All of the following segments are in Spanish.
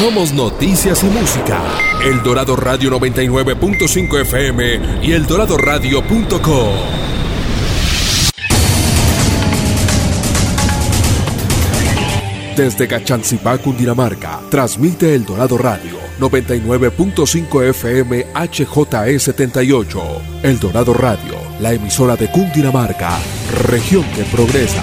Somos noticias y música. El Dorado Radio 99.5 FM y el eldoradoradio.com. Desde Cachancipá, Cundinamarca, transmite El Dorado Radio 99.5 FM HJE78. El Dorado Radio, la emisora de Cundinamarca, región que progresa.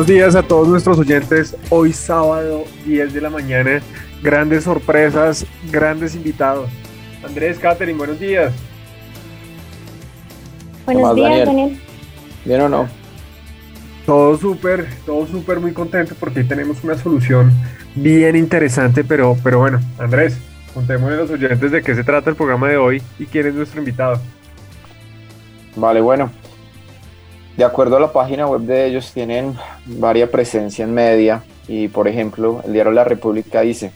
Buenos días a todos nuestros oyentes. Hoy sábado 10 de la mañana, grandes sorpresas, grandes invitados. Andrés, Catherine, buenos días. Buenos días, Daniel. ¿Bien o no? Todo súper, todo súper muy contento porque tenemos una solución bien interesante, pero, pero bueno, Andrés, contémosle a los oyentes de qué se trata el programa de hoy y quién es nuestro invitado. Vale, bueno, de acuerdo a la página web de ellos, tienen varia presencia en media y, por ejemplo, el diario La República dice,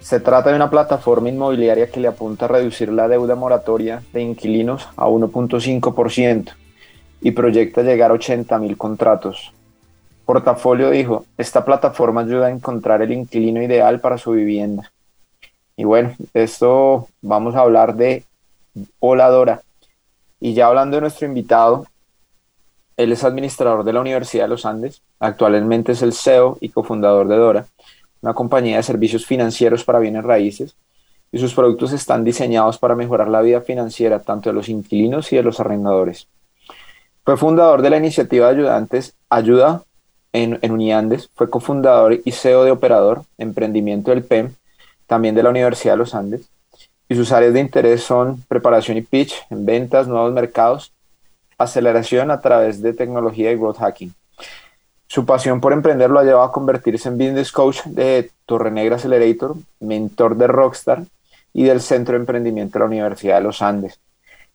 se trata de una plataforma inmobiliaria que le apunta a reducir la deuda moratoria de inquilinos a 1.5% y proyecta llegar a 80 mil contratos. Portafolio dijo, esta plataforma ayuda a encontrar el inquilino ideal para su vivienda. Y bueno, esto vamos a hablar de Voladora. Y ya hablando de nuestro invitado, él es administrador de la Universidad de los Andes, actualmente es el CEO y cofundador de Dora, una compañía de servicios financieros para bienes raíces, y sus productos están diseñados para mejorar la vida financiera tanto de los inquilinos y de los arrendadores. Fue fundador de la iniciativa de ayudantes Ayuda en, en Uniandes, fue cofundador y CEO de Operador, Emprendimiento del PEM, también de la Universidad de los Andes, y sus áreas de interés son preparación y pitch en ventas, nuevos mercados aceleración a través de tecnología y growth hacking. Su pasión por emprender lo ha llevado a convertirse en business coach de Torrenegra Accelerator, mentor de Rockstar y del Centro de Emprendimiento de la Universidad de los Andes.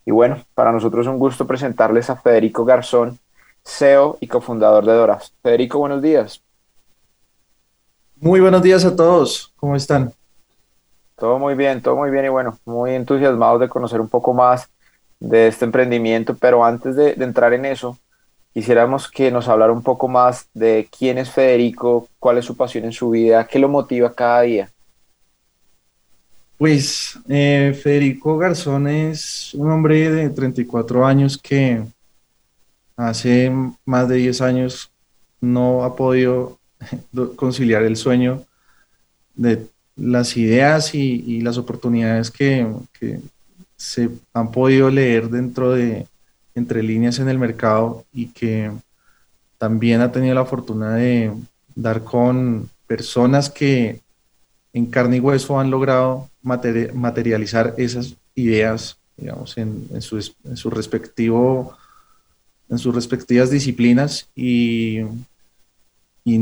Y bueno, para nosotros es un gusto presentarles a Federico Garzón, CEO y cofundador de Doras. Federico, buenos días. Muy buenos días a todos. ¿Cómo están? Todo muy bien, todo muy bien y bueno, muy entusiasmados de conocer un poco más de este emprendimiento, pero antes de, entrar en eso, quisiéramos que nos hablara un poco más de quién es Federico, cuál es su pasión en su vida, qué lo motiva cada día. Pues eh, Federico Garzón es un hombre de 34 años que hace más de 10 años no ha podido conciliar el sueño de las ideas y, las oportunidades que, se han podido leer dentro de entre líneas en el mercado y que también ha tenido la fortuna de dar con personas que en carne y hueso han logrado materializar esas ideas, digamos, en, su, respectivo, en sus respectivas disciplinas y, y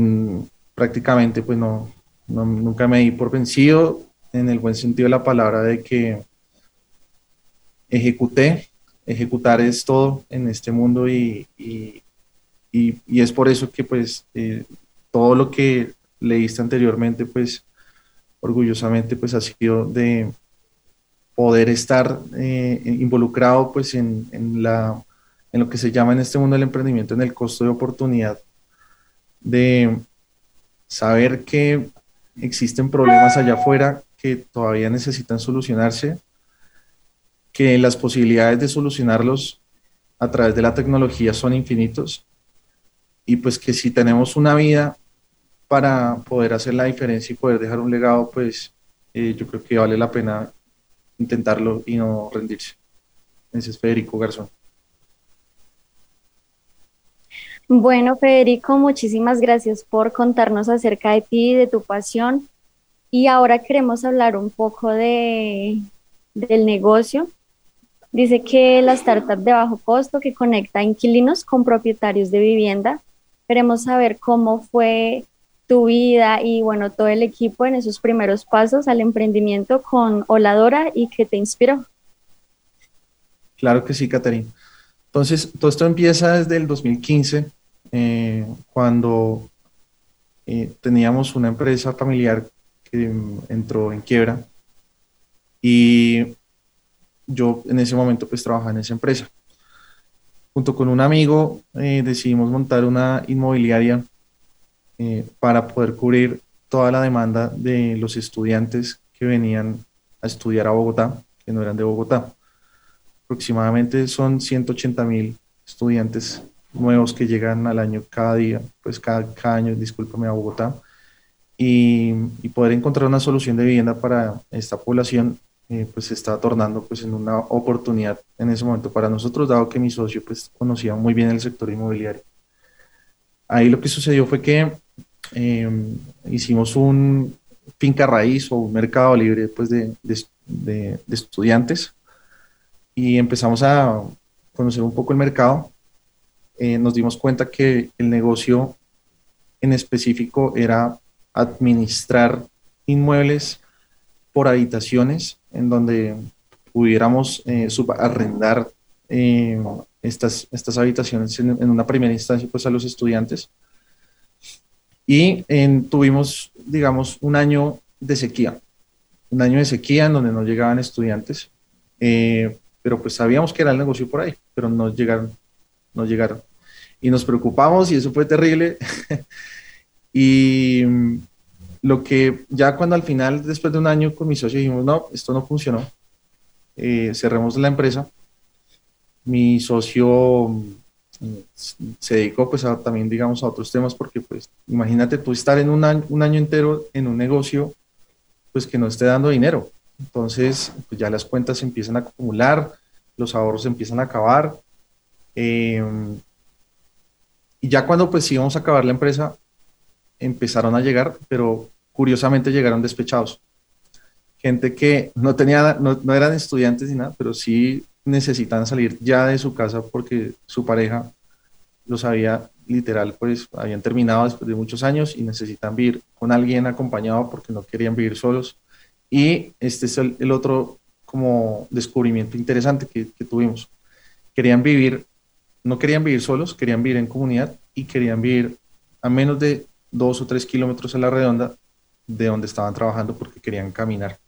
prácticamente pues no, nunca me di por vencido en el buen sentido de la palabra de que ejecuté. Ejecutar es todo en este mundo y, y, es por eso que pues eh, todo lo que leíste anteriormente pues orgullosamente pues ha sido de poder estar eh, involucrado pues en, en, la, en lo que se llama en este mundo del emprendimiento en el costo de oportunidad de saber que existen problemas allá afuera que todavía necesitan solucionarse que las posibilidades de solucionarlos a través de la tecnología son infinitos y pues que si tenemos una vida para poder hacer la diferencia y poder dejar un legado, pues eh, yo creo que vale la pena intentarlo y no rendirse. Ese es Federico Garzón. Bueno, Federico, muchísimas gracias por contarnos acerca de ti y de tu pasión. Y ahora queremos hablar un poco de, del negocio Dice que la startup de bajo costo que conecta inquilinos con propietarios de vivienda. Queremos saber cómo fue tu vida y bueno, todo el equipo en esos primeros pasos al emprendimiento con Oladora y qué te inspiró. Claro que sí, Caterina. Entonces, todo esto empieza desde el 2015, eh, cuando eh, teníamos una empresa familiar que mm, entró en quiebra y yo en ese momento pues trabajaba en esa empresa. Junto con un amigo eh, decidimos montar una inmobiliaria eh, para poder cubrir toda la demanda de los estudiantes que venían a estudiar a Bogotá, que no eran de Bogotá. Aproximadamente son 180 mil estudiantes nuevos que llegan al año cada día, pues cada, año, discúlpame, a Bogotá. Y, y, poder encontrar una solución de vivienda para esta población eh, pues se está tornando pues en una oportunidad en ese momento para nosotros, dado que mi socio pues conocía muy bien el sector inmobiliario. Ahí lo que sucedió fue que em, hicimos un finca raíz o un mercado libre pues de, de, de, de estudiantes y empezamos a conocer un poco el mercado. Eh, nos dimos cuenta que el negocio en específico era administrar inmuebles por habitaciones en donde pudiéramos eh, subarrendar eh, estas, estas habitaciones en, una primera instancia pues a los estudiantes. Y tuvimos, digamos, un año de sequía, un año de sequía en donde no llegaban estudiantes, eh, pero pues sabíamos que era el negocio por ahí, pero no llegaron, no llegaron. Y nos preocupamos y eso fue terrible. y lo que ya cuando al final, después de un año con mi socio, dijimos, no, esto no funcionó, eh, cerremos la empresa. Mi socio mm, se dedicó pues a, también, digamos, a otros temas, porque pues imagínate tú estar en un año, un año entero en un negocio pues que no esté dando dinero. Entonces, pues ya las cuentas se empiezan a acumular, los ahorros se empiezan a acabar. Em, y ya cuando pues íbamos a acabar la empresa, empezaron a llegar, pero curiosamente llegaron despechados. Gente que no, tenía, no, no eran estudiantes ni nada, pero sí necesitan salir ya de su casa porque su pareja los había literal, pues habían terminado después de muchos años y necesitan vivir con alguien acompañado porque no querían vivir solos. Y este es el, otro como descubrimiento interesante que, que, tuvimos. Querían vivir, no querían vivir solos, querían vivir en comunidad y querían vivir a menos de dos o tres kilómetros a la redonda de donde estaban trabajando porque querían caminar.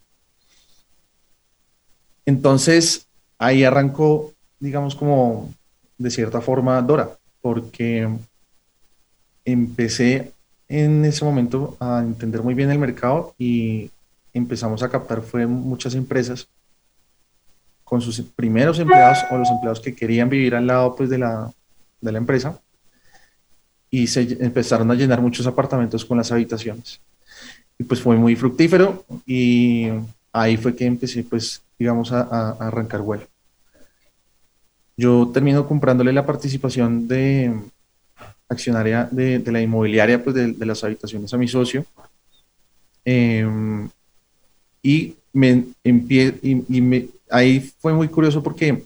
Entonces, ahí arrancó, digamos, como de cierta forma Dora, porque empecé en ese momento a entender muy bien el mercado y empezamos a captar fue muchas empresas con sus primeros empleados o los empleados que querían vivir al lado pues de la, de la empresa y se empezaron a llenar muchos apartamentos con las habitaciones y pues fue muy fructífero y ahí fue que empecé pues digamos a, arrancar vuelo. Yo termino comprándole la participación de accionaria de, la inmobiliaria pues de, las habitaciones a mi socio em, y me y, y me, ahí fue muy curioso porque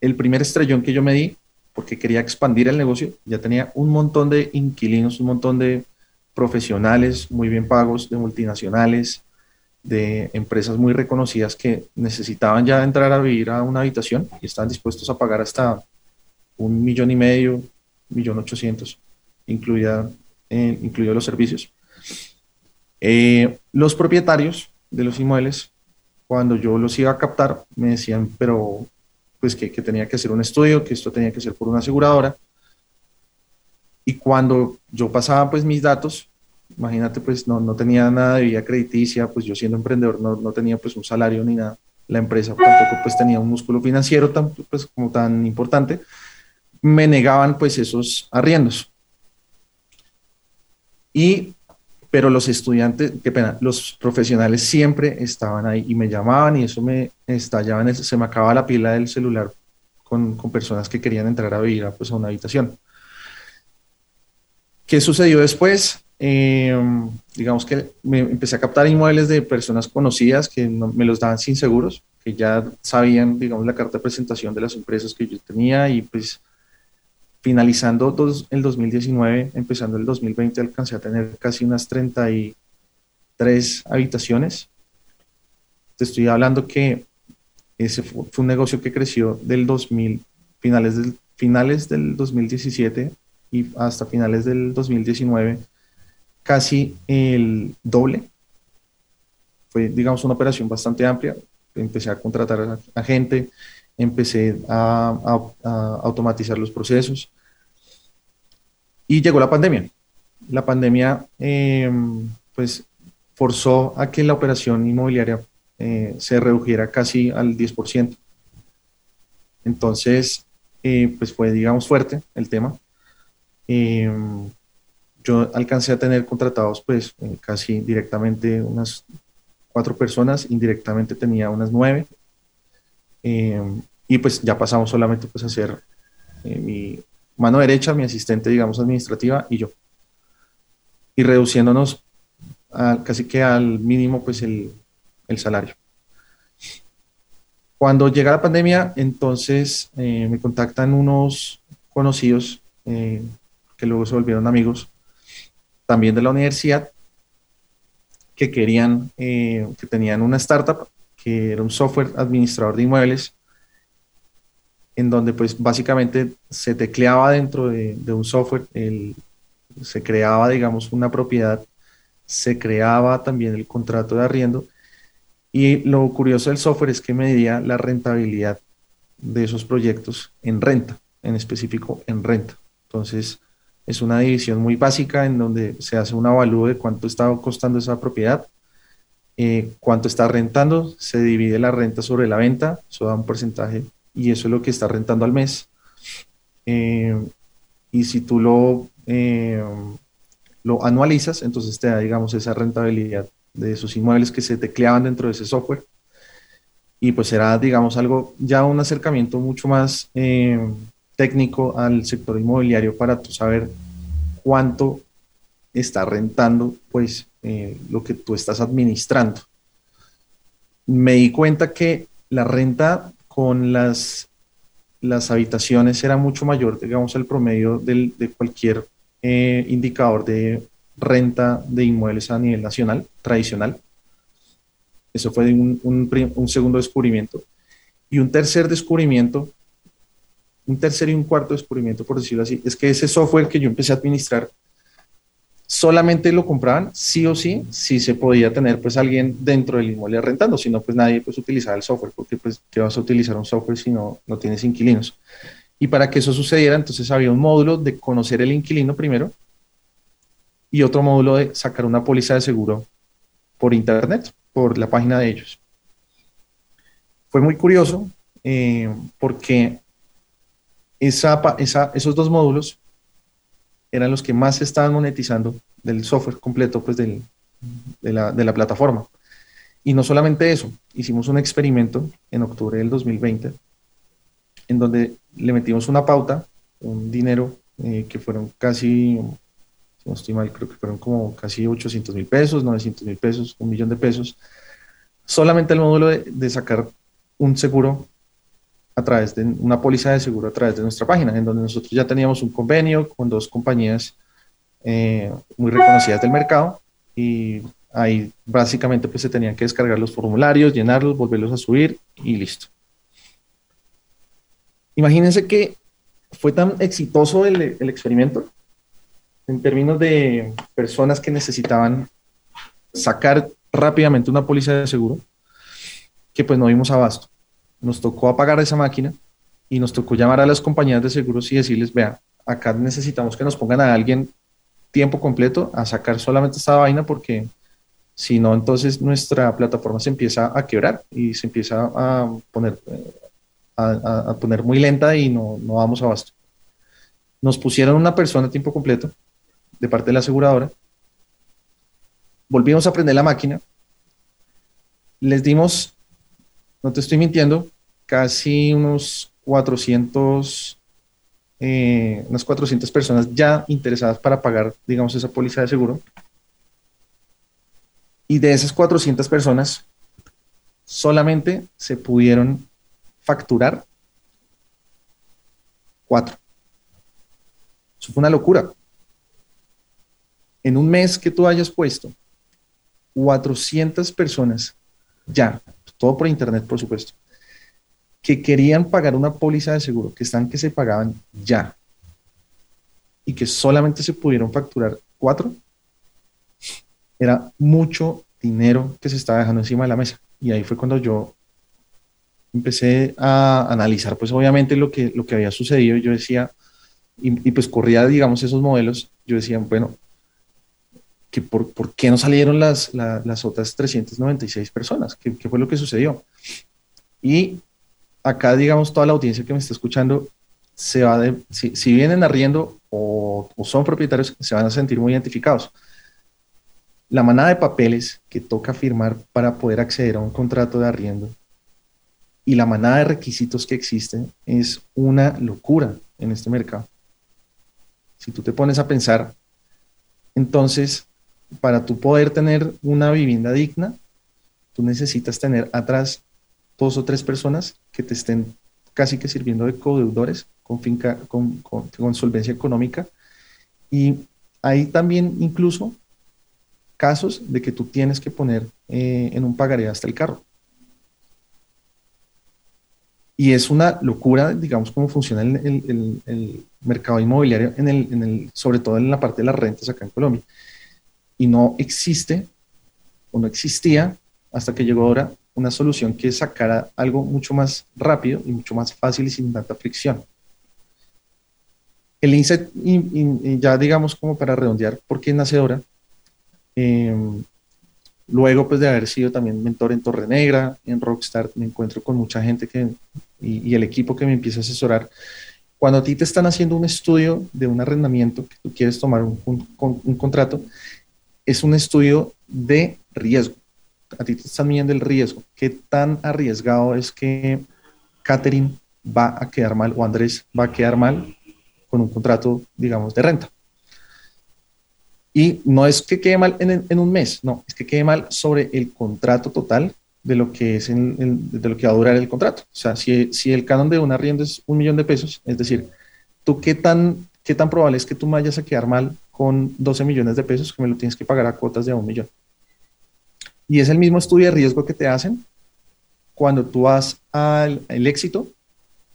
el primer estrellón que yo me di porque quería expandir el negocio ya tenía un montón de inquilinos un montón de profesionales muy bien pagos, de multinacionales, de empresas muy reconocidas que necesitaban ya entrar a vivir a una habitación y estaban dispuestos a pagar hasta un millón y medio, millón ochocientos, incluida, eh, incluidos los servicios. Eh, los propietarios de los inmuebles, cuando yo los iba a captar, me decían, pero pues que, que tenía que hacer un estudio, que esto tenía que ser por una aseguradora, y cuando yo pasaba pues mis datos, imagínate pues no, no tenía nada de vida crediticia, pues yo siendo emprendedor no, no tenía pues un salario ni nada. La empresa tampoco pues tenía un músculo financiero tan, pues, como tan importante. Me negaban pues esos arriendos. Y, pero los estudiantes, qué pena, los profesionales siempre estaban ahí y me llamaban y eso me estallaba, se me acababa la pila del celular con, con personas que querían entrar a vivir pues, a una habitación. ¿Qué sucedió después? Eh, digamos que me empecé a captar inmuebles de personas conocidas que me los daban sin seguros. que ya sabían, digamos, la carta de presentación de las empresas que yo tenía y pues finalizando el 2019, empezando el 2020, alcancé a tener casi unas 33 habitaciones. Te estoy hablando que ese fue, un negocio que creció del 2000, finales del, finales del 2017 y hasta finales del 2019, casi el doble. Fue, digamos, una operación bastante amplia. Empecé a contratar a, gente, empecé a, automatizar los procesos y llegó la pandemia. La pandemia, em, pues, forzó a que la operación inmobiliaria eh, se redujera casi al 10%. Entonces, eh, pues fue, digamos, fuerte el tema. Em, yo alcancé a tener contratados, pues, eh, casi directamente unas cuatro personas, indirectamente tenía unas nueve. Em, y pues ya pasamos solamente pues a ser mi mano derecha, mi asistente, digamos, administrativa y yo. Y reduciéndonos casi que al mínimo, pues, el, el salario. Cuando llega la pandemia, entonces eh, me contactan unos conocidos eh, que luego se volvieron amigos, también de la universidad, que querían, eh, que tenían una startup que era un software administrador de inmuebles, en donde pues básicamente se tecleaba dentro de, un software, se creaba digamos una propiedad, se creaba también el contrato de arriendo y lo curioso del software es que medía la rentabilidad de esos proyectos en renta, en específico en renta. Entonces, es una división muy básica en donde se hace un avalúo de cuánto está costando esa propiedad, eh, cuánto está rentando, se divide la renta sobre la venta, eso da un porcentaje y eso es lo que está rentando al mes. Eh, y si tú lo, eh, lo anualizas, entonces te da, digamos, esa rentabilidad de sus inmuebles que se tecleaban dentro de ese software. Y pues era, digamos, algo, ya un acercamiento mucho más técnico al sector inmobiliario para tú saber cuánto está rentando, pues, eh, lo que tú estás administrando. Me di cuenta que la renta con las, las habitaciones era mucho mayor, digamos, el promedio del, de cualquier eh, indicador de renta de inmuebles a nivel nacional, tradicional. Eso fue un, un, segundo descubrimiento. Y un tercer descubrimiento, un tercer y un cuarto descubrimiento, por decirlo así, es que ese software que yo empecé a administrar, solamente lo compraban sí o sí, si se podía tener pues alguien dentro del inmueble rentando, si no pues nadie pues utilizaba el software, porque pues ¿qué vas a utilizar un software si no, no tienes inquilinos? Y para que eso sucediera, entonces había un módulo de conocer el inquilino primero, y otro módulo de sacar una póliza de seguro por internet, por la página de ellos. Fue muy curioso eh, porque esa, esos dos módulos eran los que más se estaban monetizando del software completo pues del, de, la, plataforma. Y no solamente eso, hicimos un experimento en octubre del 2020 en donde le metimos una pauta, un dinero eh, que fueron casi mal, creo que fueron como casi 800 mil pesos, 900 mil pesos, un millón de pesos, solamente el módulo de, sacar un seguro a través de una póliza de seguro a través de nuestra página, en donde nosotros ya teníamos un convenio con dos compañías eh, muy reconocidas del mercado y ahí básicamente pues se tenían que descargar los formularios, llenarlos, volverlos a subir y listo. Imagínense que fue tan exitoso el, el experimento en términos de personas que necesitaban sacar rápidamente una póliza de seguro, que pues no vimos abasto. Nos tocó apagar esa máquina y nos tocó llamar a las compañías de seguros y decirles, vean, acá necesitamos que nos pongan a alguien tiempo completo a sacar solamente esta vaina porque si no, entonces nuestra plataforma se empieza a quebrar y se empieza a poner, a, poner muy lenta y no, no vamos abasto. Nos pusieron una persona a tiempo completo de parte de la aseguradora. Volvimos a prender la máquina. Les dimos, no te estoy mintiendo, casi unos 400, eh, unas 400 personas ya interesadas para pagar, digamos, esa póliza de seguro. Y de esas 400 personas, solamente se pudieron facturar cuatro. Eso fue una locura. En un mes que tú hayas puesto 400 personas, ya, todo por internet, por supuesto, que querían pagar una póliza de seguro, que están que se pagaban ya, y que solamente se pudieron facturar cuatro, era mucho dinero que se estaba dejando encima de la mesa. Y ahí fue cuando yo empecé a analizar, pues obviamente lo que, lo que había sucedido. Yo decía, y, pues corría, digamos, esos modelos. Yo decía, bueno, que por, por qué no salieron las, las otras 396 personas? ¿Qué, ¿Qué, fue lo que sucedió? Y acá, digamos, toda la audiencia que me está escuchando, se va de, si, si vienen arriendo o, o son propietarios, se van a sentir muy identificados la manada de papeles que toca firmar para poder acceder a un contrato de arriendo y la manada de requisitos que existen es una locura en este mercado. Si tú te pones a pensar, entonces, para tú poder tener una vivienda digna, tú necesitas tener atrás dos o tres personas que te estén casi que sirviendo de codeudores con, finca, con, con solvencia económica. Y hay también incluso casos de que tú tienes que poner eh, en un pagaré hasta el carro. Y es una locura, digamos, cómo funciona el, mercado inmobiliario, en el, sobre todo en la parte de las rentas acá en Colombia. Y no existe o no existía hasta que llegó ahora una solución que sacara algo mucho más rápido y mucho más fácil y sin tanta fricción. El INSET, y, ya digamos como para redondear, ¿por qué nace ahora? Em, luego, pues de haber sido también mentor en Torre Negra, en Rockstar, me encuentro con mucha gente que, y, el equipo que me empieza a asesorar. Cuando a ti te están haciendo un estudio de un arrendamiento, que tú quieres tomar un, un, contrato, es un estudio de riesgo. A ti te están midiendo el riesgo. ¿Qué tan arriesgado es que Catherine va a quedar mal o Andrés va a quedar mal con un contrato, digamos, de renta? Y no es que quede mal en, un mes, no, es que quede mal sobre el contrato total de lo que es de lo que va a durar el contrato. O sea, si, si el canon de un arriendo es un millón de pesos, es decir, tú qué tan, qué tan probable es que tú vayas a quedar mal con 12 millones de pesos que me lo tienes que pagar a cuotas de un millón. Y es el mismo estudio de riesgo que te hacen cuando tú vas al éxito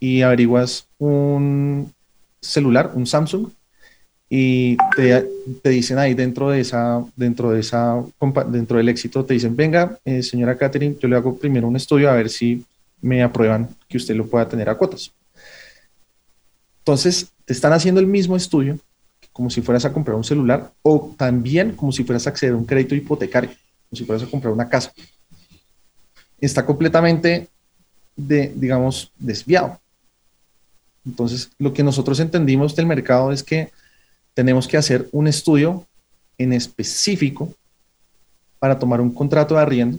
y averiguas un celular, un Samsung, y te, te, dicen ahí dentro de esa, dentro de esa, dentro del éxito, te dicen, venga, eh, señora Catherine, yo le hago primero un estudio a ver si me aprueban que usted lo pueda tener a cuotas. Entonces, te están haciendo el mismo estudio como si fueras a comprar un celular o también como si fueras a acceder a un crédito hipotecario, como si fueras a comprar una casa. Está completamente, digamos, desviado. Entonces, lo que nosotros entendimos del mercado es que tenemos que hacer un estudio en específico para tomar un contrato de arriendo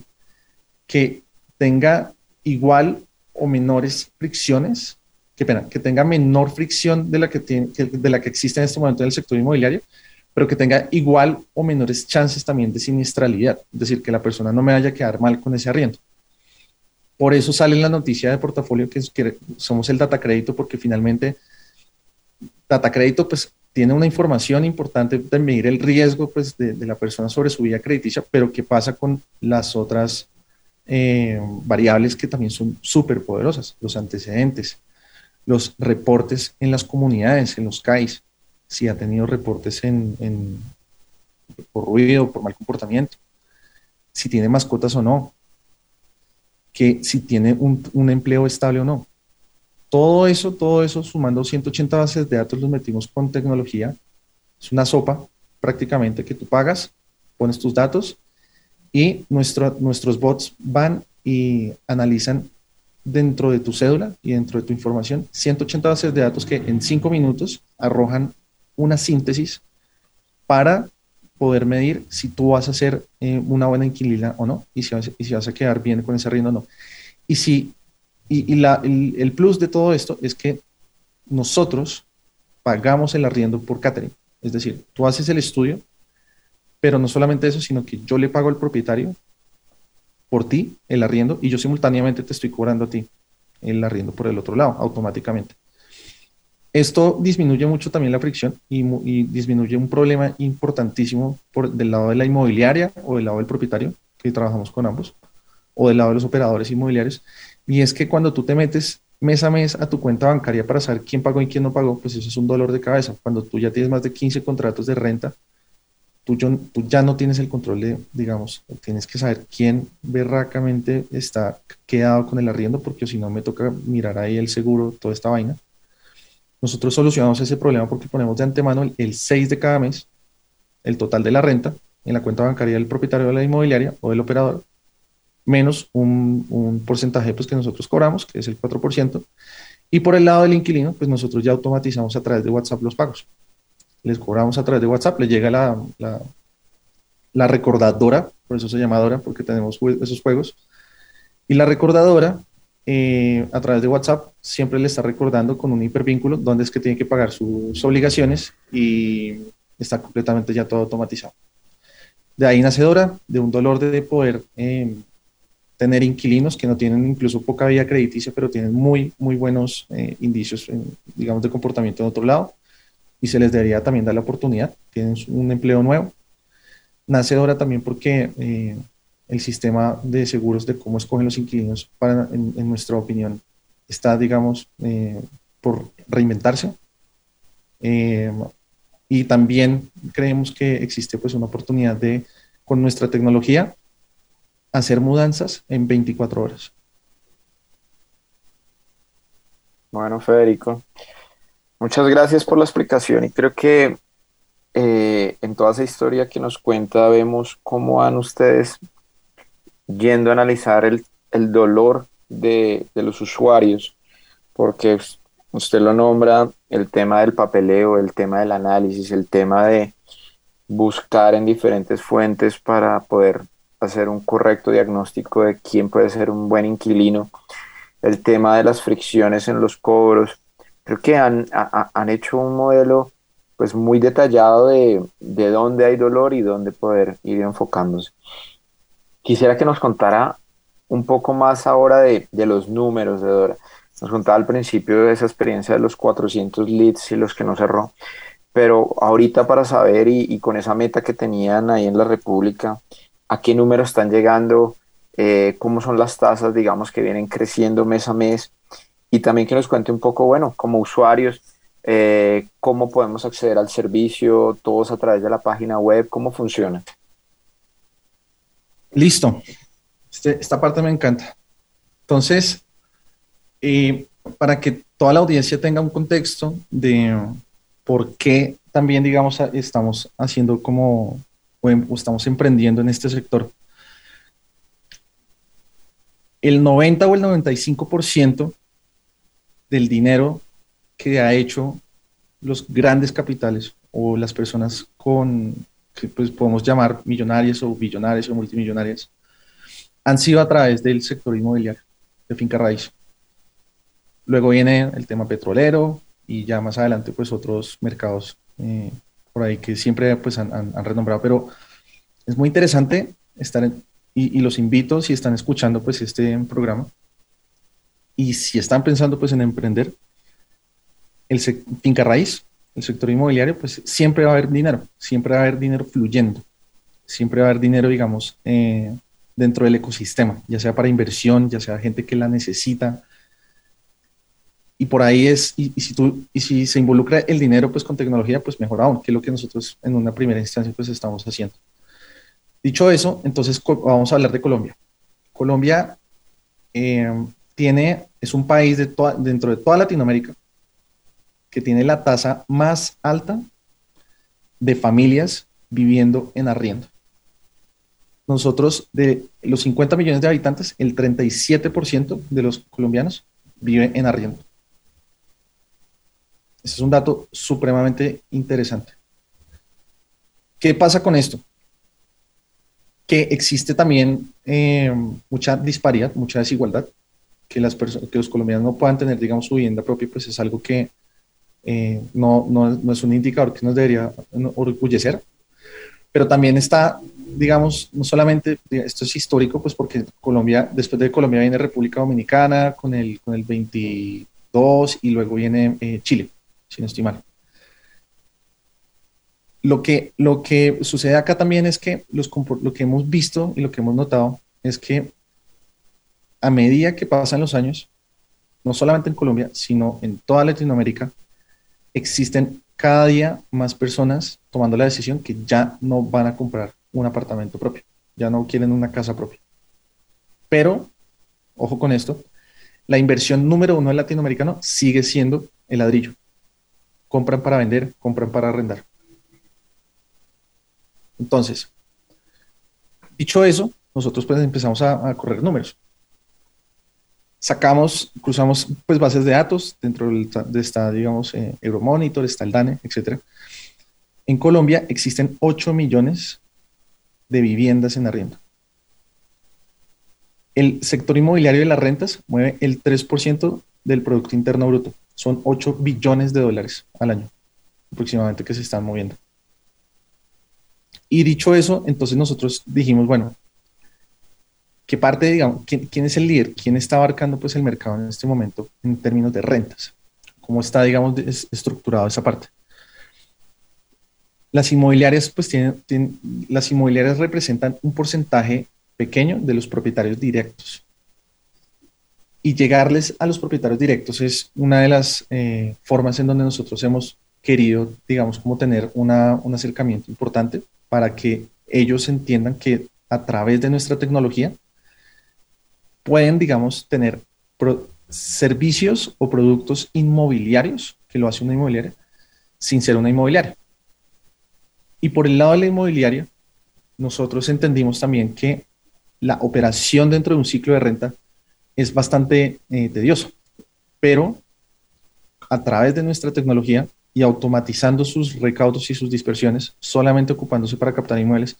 que tenga igual o menores fricciones, que, pena, que tenga menor fricción de la que, tiene, de la que existe en este momento en el sector inmobiliario, pero que tenga igual o menores chances también de siniestralidad, es decir, que la persona no me vaya a quedar mal con ese arriendo. Por eso sale en la noticia de portafolio que, somos el data crédito, porque finalmente data crédito pues tiene una información importante de medir el riesgo pues, de, la persona sobre su vida crediticia, pero ¿qué pasa con las otras eh, variables que también son súper poderosas? Los antecedentes, los reportes en las comunidades, en los CAIs, si ha tenido reportes en, por ruido, por mal comportamiento, si tiene mascotas o no, que si tiene un, un empleo estable o no. Todo eso, todo eso, sumando 180 bases de datos, los metimos con tecnología. Es una sopa prácticamente que tú pagas, pones tus datos y nuestro, nuestros bots van y analizan dentro de tu cédula y dentro de tu información 180 bases de datos que en cinco minutos arrojan una síntesis para poder medir si tú vas a ser eh, una buena inquilina o no y si, vas, y si vas a quedar bien con ese riendo o no. Y si y, la, el, plus de todo esto es que nosotros pagamos el arriendo por catering. Es decir, tú haces el estudio, pero no solamente eso, sino que yo le pago al propietario por ti el arriendo y yo simultáneamente te estoy cobrando a ti el arriendo por el otro lado, automáticamente. Esto disminuye mucho también la fricción y, disminuye un problema importantísimo por, del lado de la inmobiliaria o del lado del propietario, que trabajamos con ambos, o del lado de los operadores inmobiliarios. Y es que cuando tú te metes mes a mes a tu cuenta bancaria para saber quién pagó y quién no pagó, pues eso es un dolor de cabeza. Cuando tú ya tienes más de 15 contratos de renta, tú, tú ya no tienes el control de, digamos, tienes que saber quién berracamente está quedado con el arriendo, porque si no me toca mirar ahí el seguro, toda esta vaina. Nosotros solucionamos ese problema porque ponemos de antemano el, 6 de cada mes, el total de la renta, en la cuenta bancaria del propietario de la inmobiliaria o del operador, menos un, un, porcentaje pues, que nosotros cobramos, que es el 4%, y por el lado del inquilino, pues nosotros ya automatizamos a través de WhatsApp los pagos les cobramos a través de WhatsApp, le llega la, recordadora, por eso se llama Dora, porque tenemos esos juegos, y la recordadora eh, a través de WhatsApp siempre le está recordando con un hipervínculo dónde es que tiene que pagar sus obligaciones y está completamente ya todo automatizado. De ahí nace Dora, de un dolor de poder eh, tener inquilinos que no tienen incluso poca vía crediticia, pero tienen muy, muy buenos eh, indicios, digamos, de comportamiento en otro lado y se les debería también dar la oportunidad. Tienen un empleo nuevo. Nace ahora también porque eh, el sistema de seguros de cómo escogen los inquilinos, para, en, nuestra opinión, está, digamos, eh, por reinventarse. Eh, y también creemos que existe pues una oportunidad de, con nuestra tecnología, hacer mudanzas en 24 horas. Bueno, Federico, Muchas gracias por la explicación y creo que eh, en toda esa historia que nos cuenta vemos cómo van ustedes yendo a analizar el, dolor de, los usuarios, porque usted lo nombra, el tema del papeleo, el tema del análisis, el tema de buscar en diferentes fuentes para poder hacer un correcto diagnóstico de quién puede ser un buen inquilino, el tema de las fricciones en los cobros, creo que han, han hecho un modelo pues muy detallado de, de, dónde hay dolor y dónde poder ir enfocándose. Quisiera que nos contara un poco más ahora de, de los números de Dora. Nos contaba al principio de esa experiencia de los 400 leads y los que no cerró, pero ahorita para saber y, y con esa meta que tenían ahí en la República, a qué número están llegando, eh, cómo son las tasas, digamos, que vienen creciendo mes a mes y también que nos cuente un poco, bueno, como usuarios, eh, cómo podemos acceder al servicio, todos a través de la página web, cómo funciona. Listo. Este, esta parte me encanta. Entonces, eh, para que toda la audiencia tenga un contexto de por qué también, digamos, estamos haciendo como, o em, estamos emprendiendo en este sector. El 90 o el 95% del dinero que ha hecho los grandes capitales o las personas con, que pues podemos llamar millonarias o billonarias o multimillonarias, han sido a través del sector inmobiliario, de finca raíz. Luego viene el tema petrolero y ya más adelante pues otros mercados eh, por ahí que siempre pues han, han, renombrado, pero es muy interesante estar en, y, y, los invito si están escuchando pues este programa y si están pensando pues en emprender, el finca raíz, el sector inmobiliario, pues siempre va a haber dinero, siempre va a haber dinero fluyendo, siempre va a haber dinero, digamos, eh, dentro del ecosistema, ya sea para inversión, ya sea gente que la necesita. Y por ahí es, y, si tú, y si se involucra el dinero pues con tecnología, pues mejor aún, que es lo que nosotros en una primera instancia pues estamos haciendo. Dicho eso, entonces vamos a hablar de Colombia. Colombia eh, tiene, es un país de dentro de toda Latinoamérica que tiene la tasa más alta de familias viviendo en arriendo. Nosotros, de los 50 millones de habitantes, el 37% de los colombianos vive en arriendo. Ese es un dato supremamente interesante. ¿Qué pasa con esto? Que existe también eh, mucha disparidad, mucha desigualdad que, las que los colombianos no puedan tener, digamos, su vivienda propia, pues es algo que eh, no, no, no, es un indicador que nos debería orgullecer, pero también está digamos, no solamente, esto es histórico, pues porque Colombia, después de Colombia viene República Dominicana con el, con el 22 y luego viene eh, Chile, si no estoy mal. Lo que, lo que sucede acá también es que los, lo que hemos visto y lo que hemos notado es que a medida que pasan los años, no solamente en Colombia, sino en toda Latinoamérica, existen cada día más personas tomando la decisión que ya no van a comprar un apartamento propio, ya no quieren una casa propia. Pero, ojo con esto, la inversión número uno del latinoamericano sigue siendo el ladrillo. Compran para vender, compran para arrendar. Entonces, dicho eso, nosotros pues empezamos a, correr números. Sacamos, cruzamos pues bases de datos dentro de esta, digamos, eh, Euromonitor, está el DANE, etc. En Colombia existen 8 millones de viviendas en arriendo. El sector inmobiliario de las rentas mueve el 3% del Producto Interno Bruto. Son 8 billones de dólares al año aproximadamente que se están moviendo. Y dicho eso, entonces nosotros dijimos, bueno, ¿qué parte, digamos, quién, es el líder? ¿Quién está abarcando pues el mercado en este momento en términos de rentas? ¿Cómo está, digamos, estructurado esa parte? Las inmobiliarias, pues tienen, las inmobiliarias representan un porcentaje pequeño de los propietarios directos. Y llegarles a los propietarios directos es una de las eh, formas en donde nosotros hemos querido, digamos, como tener una, un acercamiento importante para que ellos entiendan que a través de nuestra tecnología pueden, digamos, tener servicios o productos inmobiliarios, que lo hace una inmobiliaria, sin ser una inmobiliaria. Y por el lado de la inmobiliaria, nosotros entendimos también que la operación dentro de un ciclo de renta es bastante eh, tedioso, pero a través de nuestra tecnología y automatizando sus recaudos y sus dispersiones, solamente ocupándose para captar inmuebles,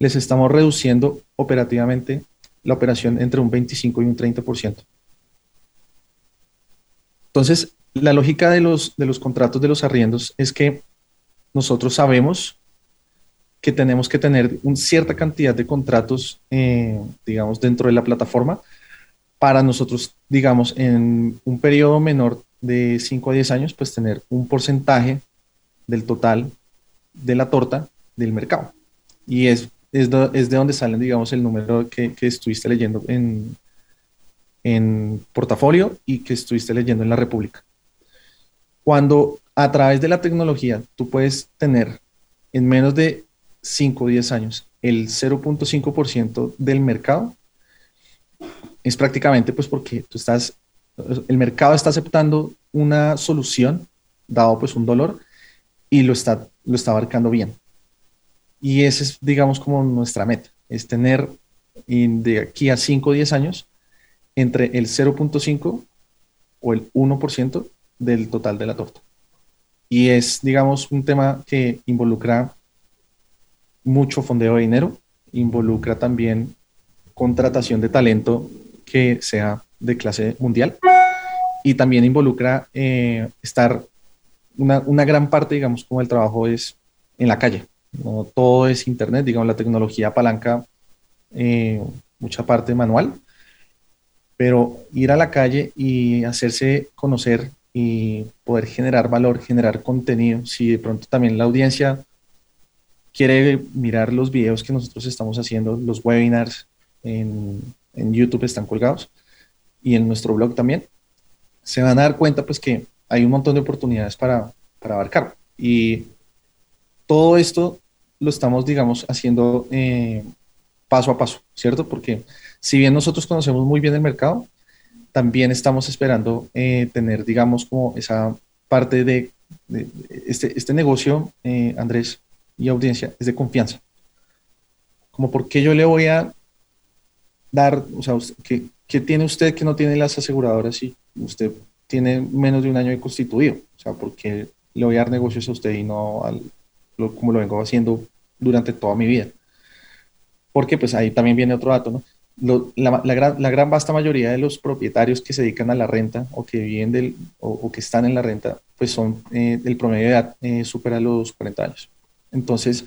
les estamos reduciendo operativamente la operación entre un 25 y un 30%. Entonces, la lógica de los, de los contratos de los arriendos es que nosotros sabemos que tenemos que tener una cierta cantidad de contratos, eh, digamos, dentro de la plataforma para nosotros, digamos, en un periodo menor de 5 a 10 años, pues tener un porcentaje del total de la torta del mercado. Y es, es, de, donde salen, digamos, el número que, que estuviste leyendo en, en portafolio y que estuviste leyendo en la República. Cuando a través de la tecnología tú puedes tener en menos de 5 o 10 años el 0.5% del mercado, es prácticamente pues porque tú estás el mercado está aceptando una solución, dado pues un dolor, y lo está, lo está abarcando bien. Y ese es, digamos, como nuestra meta, es tener de aquí a 5 o 10 años entre el 0.5 o el 1% del total de la torta. Y es, digamos, un tema que involucra mucho fondeo de dinero, involucra también contratación de talento que sea de clase mundial y también involucra eh, estar, una, gran parte, digamos, como el trabajo es en la calle, no todo es internet, digamos, la tecnología apalanca eh, mucha parte manual, pero ir a la calle y hacerse conocer y poder generar valor, generar contenido, si de pronto también la audiencia quiere mirar los videos que nosotros estamos haciendo, los webinars en, YouTube están colgados, y en nuestro blog también, se van a dar cuenta pues que hay un montón de oportunidades para, para abarcar. Y todo esto lo estamos, digamos, haciendo eh, paso a paso, ¿cierto? Porque si bien nosotros conocemos muy bien el mercado, también estamos esperando eh, tener, digamos, como esa parte de, este, este negocio, eh, Andrés y audiencia, es de confianza. Como porque yo le voy a dar, o sea, que ¿qué tiene usted que no tiene las aseguradoras si usted tiene menos de un año de constituido? O sea, ¿por qué le voy a dar negocios a usted y no al, como lo vengo haciendo durante toda mi vida? Porque pues ahí también viene otro dato, ¿no? la, gran, la, gran, vasta mayoría de los propietarios que se dedican a la renta o que viven del, o, que están en la renta, pues son, eh, el promedio de edad eh, supera los 40 años. Entonces,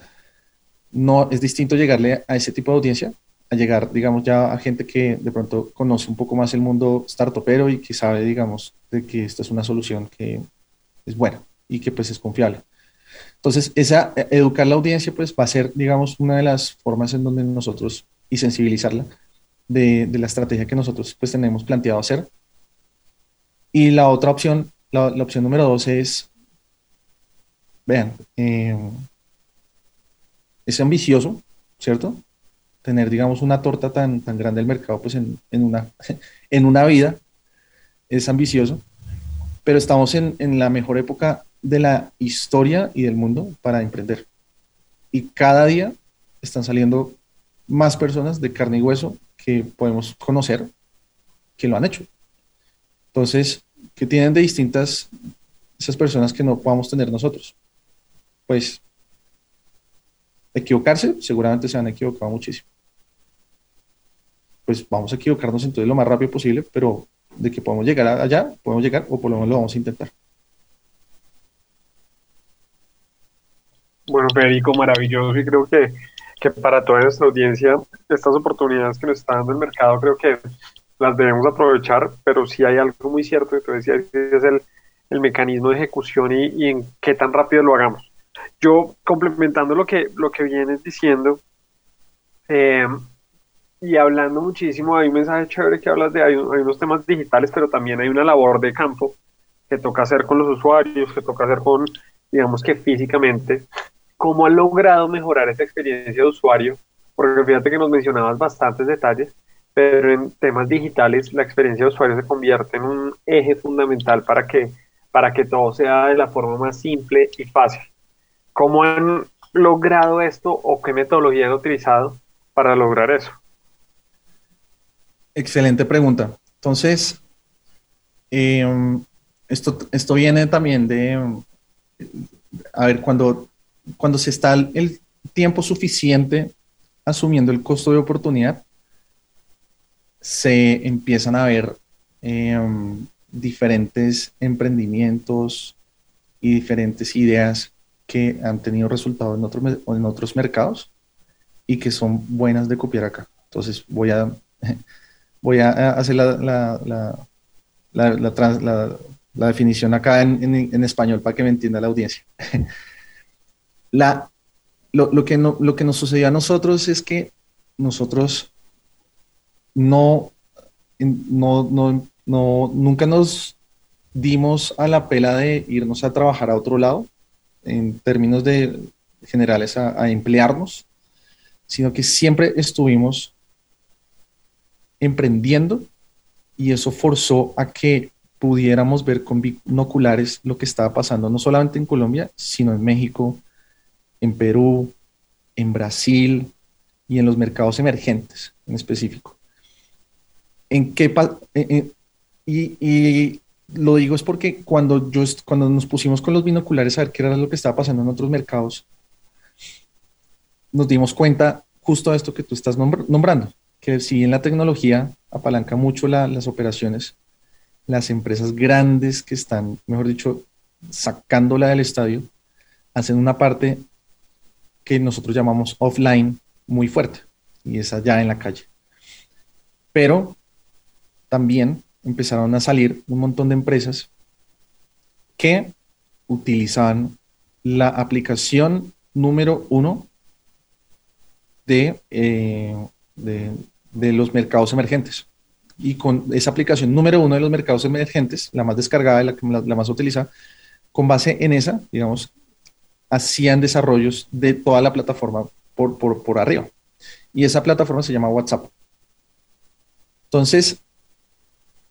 no es distinto llegarle a ese tipo de audiencia a llegar, digamos, ya a gente que de pronto conoce un poco más el mundo startupero y que sabe, digamos, de que esta es una solución que es buena y que pues es confiable. Entonces, esa, eh, educar la audiencia pues va a ser, digamos, una de las formas en donde nosotros, y sensibilizarla de, la estrategia que nosotros pues tenemos planteado hacer. Y la otra opción, la, la opción número dos es, vean, eh, es ambicioso, ¿cierto? Tener, digamos, una torta tan, tan grande del mercado pues en, en, una, en una vida es ambicioso, pero estamos en, en la mejor época de la historia y del mundo para emprender. Y cada día están saliendo más personas de carne y hueso que podemos conocer que lo han hecho. Entonces, ¿qué tienen de distintas esas personas que no podamos tener nosotros? Pues equivocarse, seguramente se han equivocado muchísimo. Pues vamos a equivocarnos entonces lo más rápido posible, pero de que podemos llegar allá, podemos llegar o por lo menos lo vamos a intentar. Bueno, Federico, maravilloso y creo que, que para toda nuestra audiencia estas oportunidades que nos está dando el mercado creo que las debemos aprovechar, pero sí hay algo muy cierto que tú decías, es el, el mecanismo de ejecución y, y, en qué tan rápido lo hagamos. Yo, complementando lo que, lo que vienes diciendo, eh, y hablando muchísimo, hay un mensaje chévere que hablas de, hay, hay unos temas digitales, pero también hay una labor de campo que toca hacer con los usuarios, que toca hacer con, digamos que físicamente, cómo ha logrado mejorar esa experiencia de usuario, porque fíjate que nos mencionabas bastantes detalles, pero en temas digitales la experiencia de usuario se convierte en un eje fundamental para que, para que todo sea de la forma más simple y fácil. ¿Cómo han logrado esto o qué metodología han utilizado para lograr eso? Excelente pregunta. Entonces, eh, esto, esto viene también de, a ver, cuando cuando se está el tiempo suficiente asumiendo el costo de oportunidad, se empiezan a ver eh, diferentes emprendimientos y diferentes ideas que han tenido resultados en, otro, en otros mercados y que son buenas de copiar acá. Entonces voy a, voy a hacer la, la, la, la definición acá en, en, en, español para que me entienda la audiencia. La, lo, lo, que no, lo que nos sucedió a nosotros es que nosotros no, no, no, no, nunca nos dimos a la pela de irnos a trabajar a otro lado, en términos de generales a, a emplearnos, sino que siempre estuvimos emprendiendo y eso forzó a que pudiéramos ver con binoculares lo que estaba pasando no solamente en Colombia, sino en México, en Perú, en Brasil y en los mercados emergentes en específico. ¿En qué y, y, lo digo es porque cuando, yo, cuando nos pusimos con los binoculares a ver qué era lo que estaba pasando en otros mercados, nos dimos cuenta justo de esto que tú estás nombrando, que si bien la tecnología apalanca mucho la, las operaciones, las empresas grandes que están, mejor dicho, sacándola del estadio, hacen una parte que nosotros llamamos offline muy fuerte y es allá en la calle. Pero también empezaron a salir un montón de empresas que utilizaban la aplicación número uno de, eh, de, los mercados emergentes. Y con esa aplicación número uno de los mercados emergentes, la más descargada la, la, la más utilizada, con base en esa, digamos, hacían desarrollos de toda la plataforma por, arriba. Y esa plataforma se llama WhatsApp. Entonces,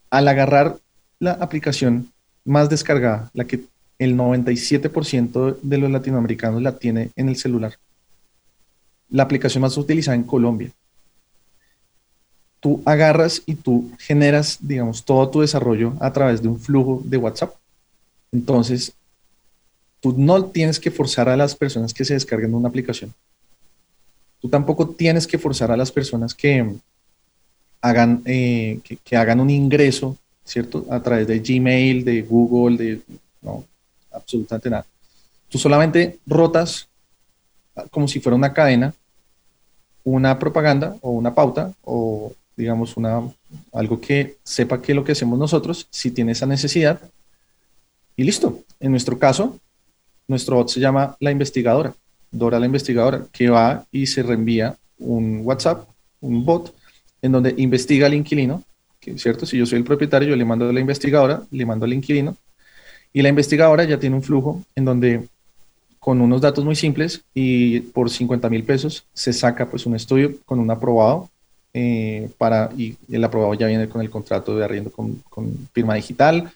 al agarrar la aplicación más descargada, la que el 97% de los latinoamericanos la tiene en el celular, la aplicación más utilizada en Colombia, tú agarras y tú generas, digamos, todo tu desarrollo a través de un flujo de WhatsApp. Entonces, Tú no tienes que forzar a las personas que se descarguen una aplicación. Tú tampoco tienes que forzar a las personas que hagan, eh, que, hagan un ingreso, ¿cierto? A través de Gmail, de Google, de... No, absolutamente nada. Tú solamente rotas como si fuera una cadena, una propaganda o una pauta o digamos una, algo que sepa que lo que hacemos nosotros, si tiene esa necesidad, y listo. En nuestro caso, nuestro bot se llama La Investigadora, Dora la Investigadora, que va y se reenvía un WhatsApp, un bot, en donde investiga al inquilino, ¿cierto? Si yo soy el propietario, yo le mando a la investigadora, le mando al inquilino, y la investigadora ya tiene un flujo en donde con unos datos muy simples y por 50 mil pesos se saca pues un estudio con un aprobado eh, para, y el aprobado ya viene con el contrato de arriendo con, firma digital,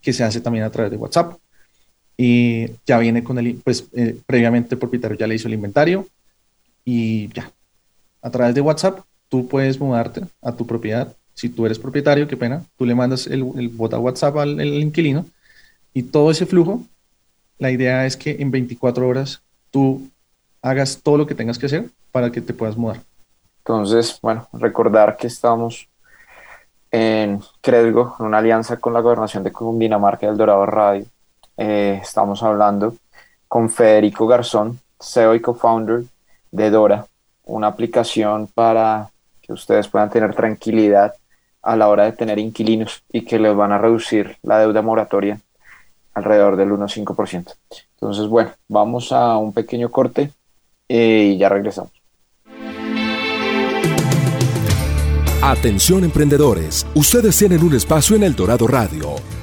que se hace también a través de WhatsApp. Y ya viene con el, pues eh, previamente el propietario ya le hizo el inventario y ya. A través de WhatsApp tú puedes mudarte a tu propiedad. Si tú eres propietario, qué pena, tú le mandas el, el bot a WhatsApp al inquilino y todo ese flujo, la idea es que en 24 horas tú hagas todo lo que tengas que hacer para que te puedas mudar. Entonces, bueno, recordar que estamos en Cresgo, en una alianza con la gobernación de Cundinamarca del Dorado Radio. Eh, estamos hablando con Federico Garzón, CEO y co-founder de Dora, una aplicación para que ustedes puedan tener tranquilidad a la hora de tener inquilinos y que les van a reducir la deuda moratoria alrededor del 1,5%. Entonces, bueno, vamos a un pequeño corte eh, y ya regresamos. Atención emprendedores, ustedes tienen un espacio en El Dorado Radio.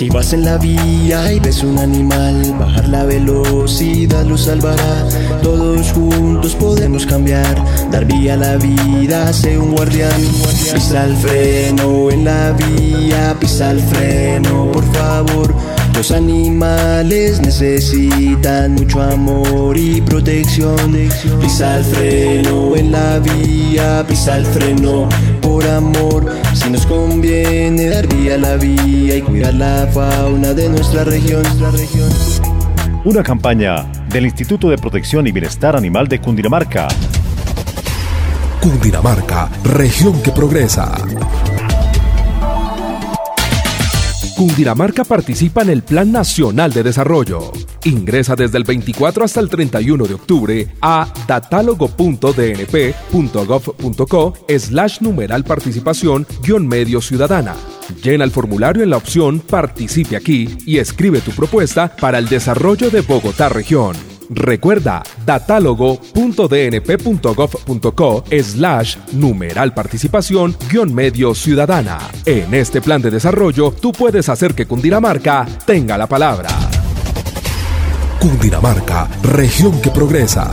Si vas en la vía y ves un animal, bajar la velocidad lo salvará. Todos juntos podemos cambiar, dar vía a la vida, sé un guardián. Pisa el freno en la vía, pisa el freno, por favor. Los animales necesitan mucho amor y protección. Pisa el freno en la vía, pisa el freno por amor. Si nos conviene dar vía a la vía y cuidar la fauna de nuestra región. Una campaña del Instituto de Protección y Bienestar Animal de Cundinamarca. Cundinamarca, región que progresa. Cundinamarca participa en el Plan Nacional de Desarrollo. Ingresa desde el 24 hasta el 31 de octubre a datálogo.dnp.gov.co slash numeral participación guion medio ciudadana. Llena el formulario en la opción Participe aquí y escribe tu propuesta para el desarrollo de Bogotá región. Recuerda datálogo.dnp.gov.co slash numeral participación guion medio ciudadana. En este plan de desarrollo tú puedes hacer que Cundinamarca tenga la palabra. Cundinamarca, región que progresa.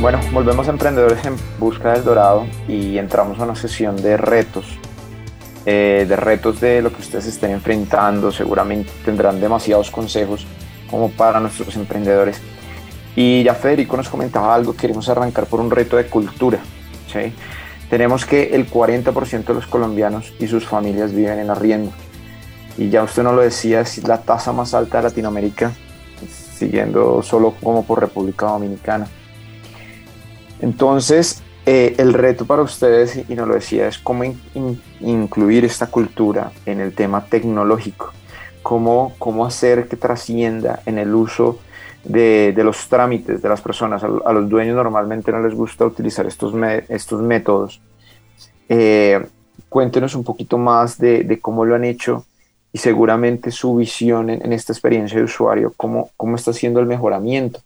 Bueno, volvemos a Emprendedores en Busca del Dorado y entramos a una sesión de retos, eh, de retos de lo que ustedes estén enfrentando. Seguramente tendrán demasiados consejos como para nuestros emprendedores. Y ya Federico nos comentaba algo, queremos arrancar por un reto de cultura. Tenemos que el 40% de los colombianos y sus familias viven en arriendo. Y ya usted no lo decía, es la tasa más alta de Latinoamérica, siguiendo solo como por República Dominicana. Entonces, eh, el reto para ustedes, y nos lo decía, es cómo incluir esta cultura en el tema tecnológico, cómo, cómo hacer que trascienda en el uso de, los trámites de las personas. A, los dueños normalmente no les gusta utilizar estos, estos métodos. Eh, cuéntenos un poquito más de, cómo lo han hecho y seguramente su visión en, esta experiencia de usuario, cómo, cómo está haciendo el mejoramiento.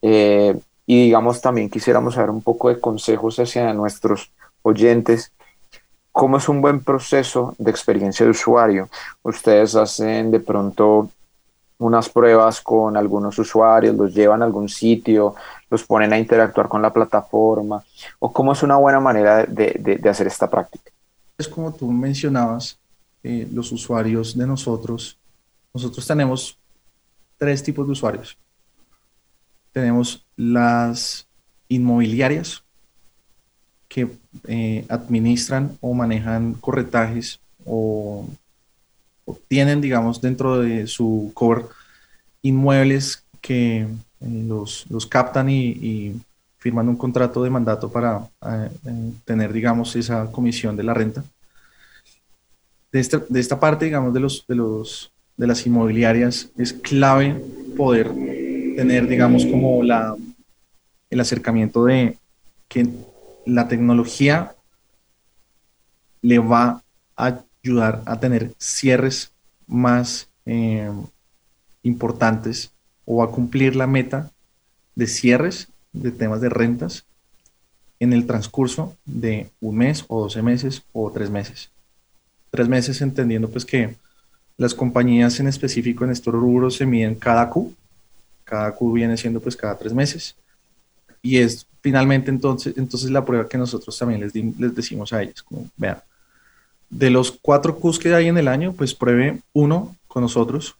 Eh, y digamos también quisiéramos saber un poco de consejos hacia nuestros oyentes ¿cómo es un buen proceso de experiencia de usuario? Ustedes hacen de pronto unas pruebas con algunos usuarios, los llevan a algún sitio, los ponen a interactuar con la plataforma, o cómo es una buena manera de, hacer esta práctica. Es como tú mencionabas, eh, los usuarios de nosotros, nosotros tenemos tres tipos de usuarios. Tenemos las inmobiliarias que eh, administran o manejan corretajes o, tienen, digamos, dentro de su core inmuebles que eh, los, captan y, firman un contrato de mandato para eh, tener, digamos, esa comisión de la renta. De esta, de esta parte, digamos, de, los, de, los, de las inmobiliarias, es clave poder tener, digamos, como la, el acercamiento de que la tecnología le va a ayudar a tener cierres más eh, importantes o a cumplir la meta de cierres de temas de rentas en el transcurso de un mes o 12 meses o tres meses. Tres meses entendiendo pues que las compañías en específico en estos rubros se miden cada Q. Cada Q viene siendo pues cada tres meses. Y es finalmente entonces, entonces la prueba que nosotros también les, les decimos a ellos, como vean, de los cuatro Qs que hay en el año, pues pruebe uno con nosotros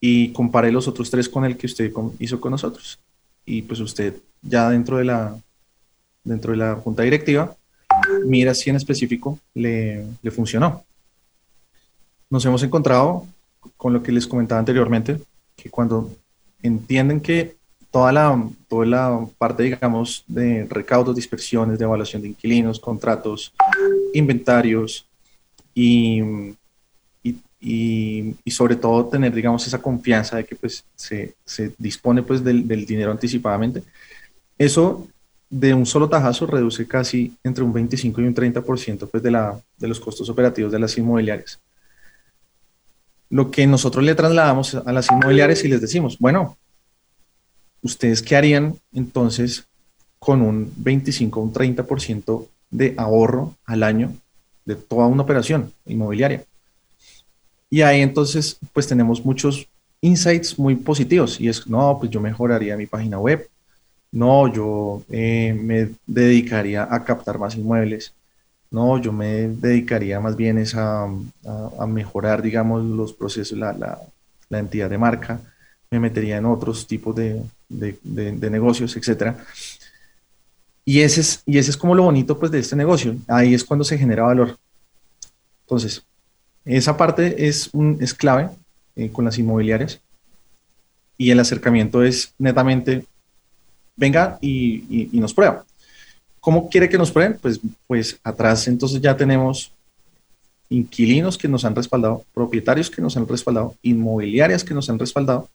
y compare los otros tres con el que usted hizo con nosotros. Y pues usted ya dentro de la, dentro de la junta directiva, mira si en específico le, le funcionó. Nos hemos encontrado con lo que les comentaba anteriormente, que cuando entienden que toda la, toda la parte, digamos, de recaudos, dispersiones, de evaluación de inquilinos, contratos, inventarios y, y, y, sobre todo tener, digamos, esa confianza de que pues, se, se dispone pues, del, del, dinero anticipadamente. Eso de un solo tajazo reduce casi entre un 25 y un 30% pues, de, la, de los costos operativos de las inmobiliarias. Lo que nosotros le trasladamos a las inmobiliarias y les decimos, bueno, ¿ustedes qué harían entonces con un 25 o un 30% de ahorro al año de toda una operación inmobiliaria? Y ahí entonces pues tenemos muchos insights muy positivos y es, no, pues yo mejoraría mi página web, no, yo eh, me dedicaría a captar más inmuebles, no, yo me dedicaría más bien a, a, mejorar, digamos, los procesos, la, la, entidad de marca, me metería en otros tipos de, de, negocios, etcétera. Y ese, es, y ese es como lo bonito pues, de este negocio. Ahí es cuando se genera valor. Entonces, esa parte es, un, es clave eh, con las inmobiliarias y el acercamiento es netamente, venga y, y, nos prueba. ¿Cómo quiere que nos prueben? Pues, pues atrás entonces ya tenemos inquilinos que nos han respaldado, propietarios que nos han respaldado, inmobiliarias que nos han respaldado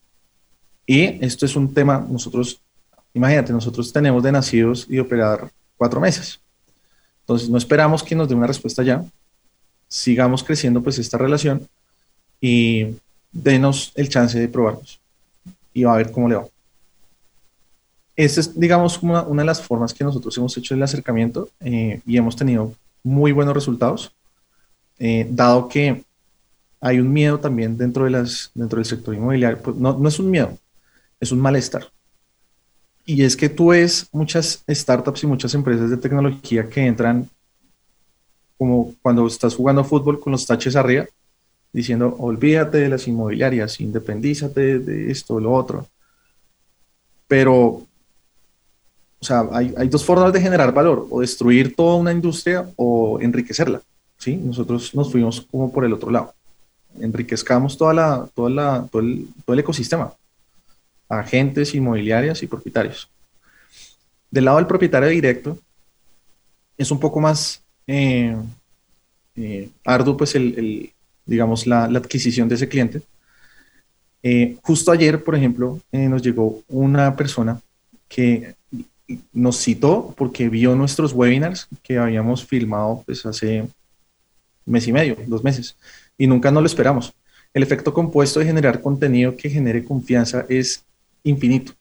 y esto es un tema, nosotros, imagínate, nosotros tenemos de nacidos y operar cuatro meses. Entonces, no esperamos que nos dé una respuesta ya. Sigamos creciendo pues esta relación y denos el chance de probarnos y va a ver cómo le va. Esta es, digamos, una, una de las formas que nosotros hemos hecho el acercamiento eh, y hemos tenido muy buenos resultados, eh, dado que hay un miedo también dentro, de las, dentro del sector inmobiliario. Pues no, no es un miedo, es un malestar. Y es que tú ves muchas startups y muchas empresas de tecnología que entran como cuando estás jugando fútbol con los taches arriba, diciendo, olvídate de las inmobiliarias, independízate de esto o lo otro. Pero, o sea, hay, hay, dos formas de generar valor, o destruir toda una industria o enriquecerla. ¿sí? Nosotros nos fuimos como por el otro lado. Enriquezcamos toda la, toda la, todo, el, ecosistema agentes inmobiliarias y propietarios. Del lado del propietario directo, es un poco más eh, eh, arduo, pues, el, digamos, la, adquisición de ese cliente. Eh, justo ayer, por ejemplo, nos llegó una persona que nos citó porque vio nuestros webinars que habíamos filmado pues, hace mes y medio, dos meses, y nunca nos lo esperamos. El efecto compuesto de generar contenido que genere confianza es infinito.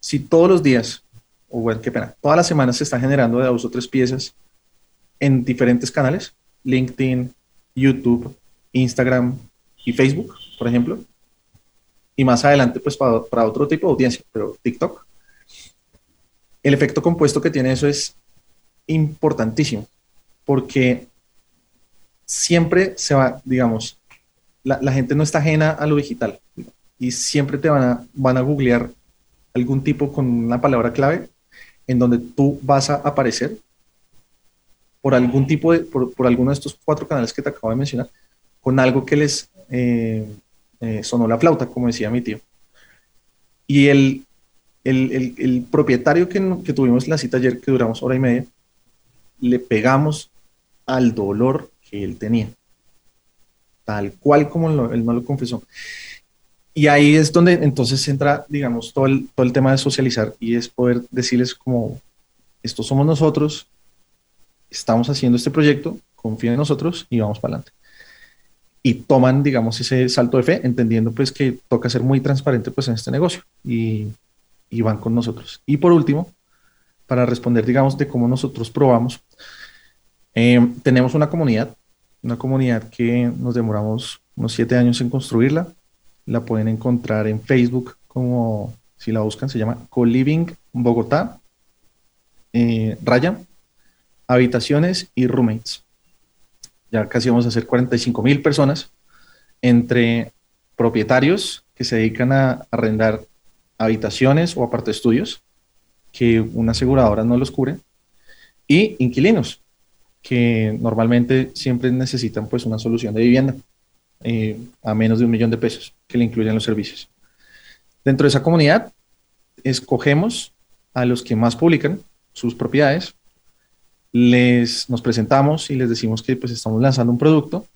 Si todos los días, o bueno, qué pena, todas las semanas se está generando de dos o tres piezas en diferentes canales, LinkedIn, YouTube, Instagram y Facebook, por ejemplo. Y más adelante, pues para, para otro tipo de audiencia, pero TikTok. El efecto compuesto que tiene eso es importantísimo, porque siempre se va, digamos, la, gente no está ajena a lo digital y siempre te van a, van a googlear algún tipo con una palabra clave en donde tú vas a aparecer por algún tipo de, por, por alguno de estos cuatro canales que te acabo de mencionar, con algo que les eh, eh, sonó la flauta, como decía mi tío. Y el, el, el, propietario que, que tuvimos la cita ayer, que duramos hora y media, le pegamos al dolor que él tenía, tal cual como él no lo confesó. Y ahí es donde entonces entra, digamos, todo el, todo el tema de socializar y es poder decirles como, estos somos nosotros, estamos haciendo este proyecto, confíen en nosotros y vamos para adelante. Y toman, digamos, ese salto de fe, entendiendo pues que toca ser muy transparente pues en este negocio y, y van con nosotros. Y por último, para responder, digamos, de cómo nosotros probamos, eh, tenemos una comunidad, una comunidad que nos demoramos unos siete años en construirla. La pueden encontrar en Facebook como, si la buscan, se llama Co-Living Bogotá, eh, Raya, Habitaciones y Roommates. Ya casi vamos a hacer 45 mil personas entre propietarios que se dedican a arrendar habitaciones o aparte estudios que una aseguradora no los cubre y inquilinos que normalmente siempre necesitan pues una solución de vivienda eh, a menos de un millón de pesos que le incluyen los servicios. Dentro de esa comunidad escogemos a los que más publican sus propiedades, les nos presentamos y les decimos que pues estamos lanzando un producto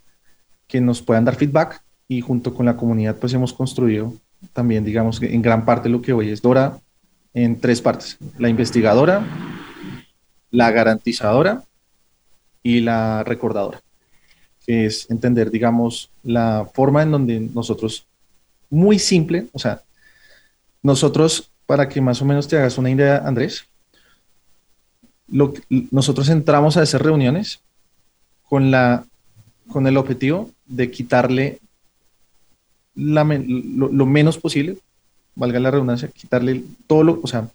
que nos puedan dar feedback y junto con la comunidad pues hemos construido también digamos en gran parte lo que hoy es Dora en tres partes, la investigadora, la garantizadora y la recordadora, que es entender, digamos, la forma en donde nosotros, muy simple, o sea, nosotros, para que más o menos te hagas una idea, Andrés, lo, nosotros entramos a esas reuniones con, la, con el objetivo de quitarle la, lo, menos posible, valga la redundancia, quitarle todo lo, o sea,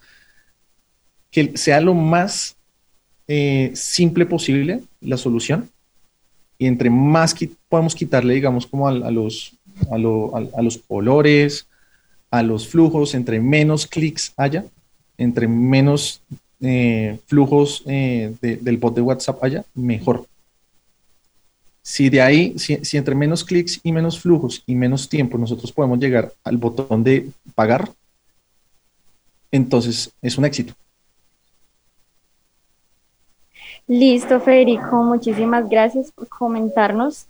que sea lo más eh, simple posible la solución. Y entre más podemos quitarle, digamos, como a, a los, a, lo, a, los colores, a los flujos, entre menos clics haya, entre menos eh, flujos eh, de, del bot de WhatsApp haya, mejor. Si de ahí, si, entre menos clics y menos flujos y menos tiempo nosotros podemos llegar al botón de pagar, entonces es un éxito. Listo, Federico, muchísimas gracias por comentarnos,